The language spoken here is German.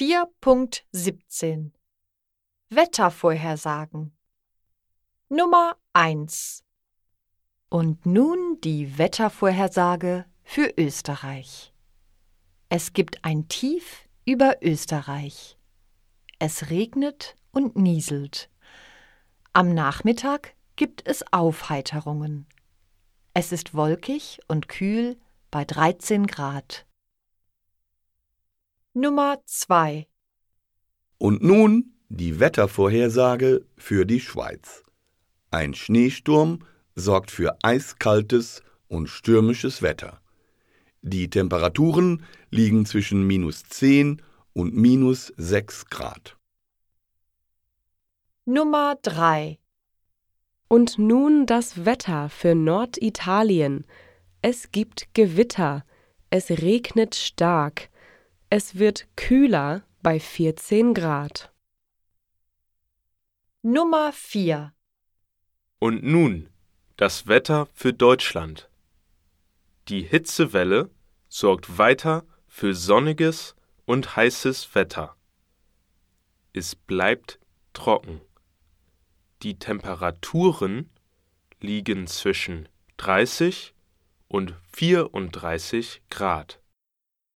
4.17 Wettervorhersagen Nummer 1 Und nun die Wettervorhersage für Österreich. Es gibt ein Tief über Österreich. Es regnet und nieselt. Am Nachmittag gibt es Aufheiterungen. Es ist wolkig und kühl bei 13 Grad. Nummer 2 Und nun die Wettervorhersage für die Schweiz. Ein Schneesturm sorgt für eiskaltes und stürmisches Wetter. Die Temperaturen liegen zwischen minus 10 und minus 6 Grad. Nummer 3 Und nun das Wetter für Norditalien. Es gibt Gewitter, es regnet stark, es wird kühler bei 14 Grad. Nummer 4 Und nun das Wetter für Deutschland. Die Hitzewelle sorgt weiter für sonniges und heißes Wetter. Es bleibt trocken. Die Temperaturen liegen zwischen 30 und 34 Grad.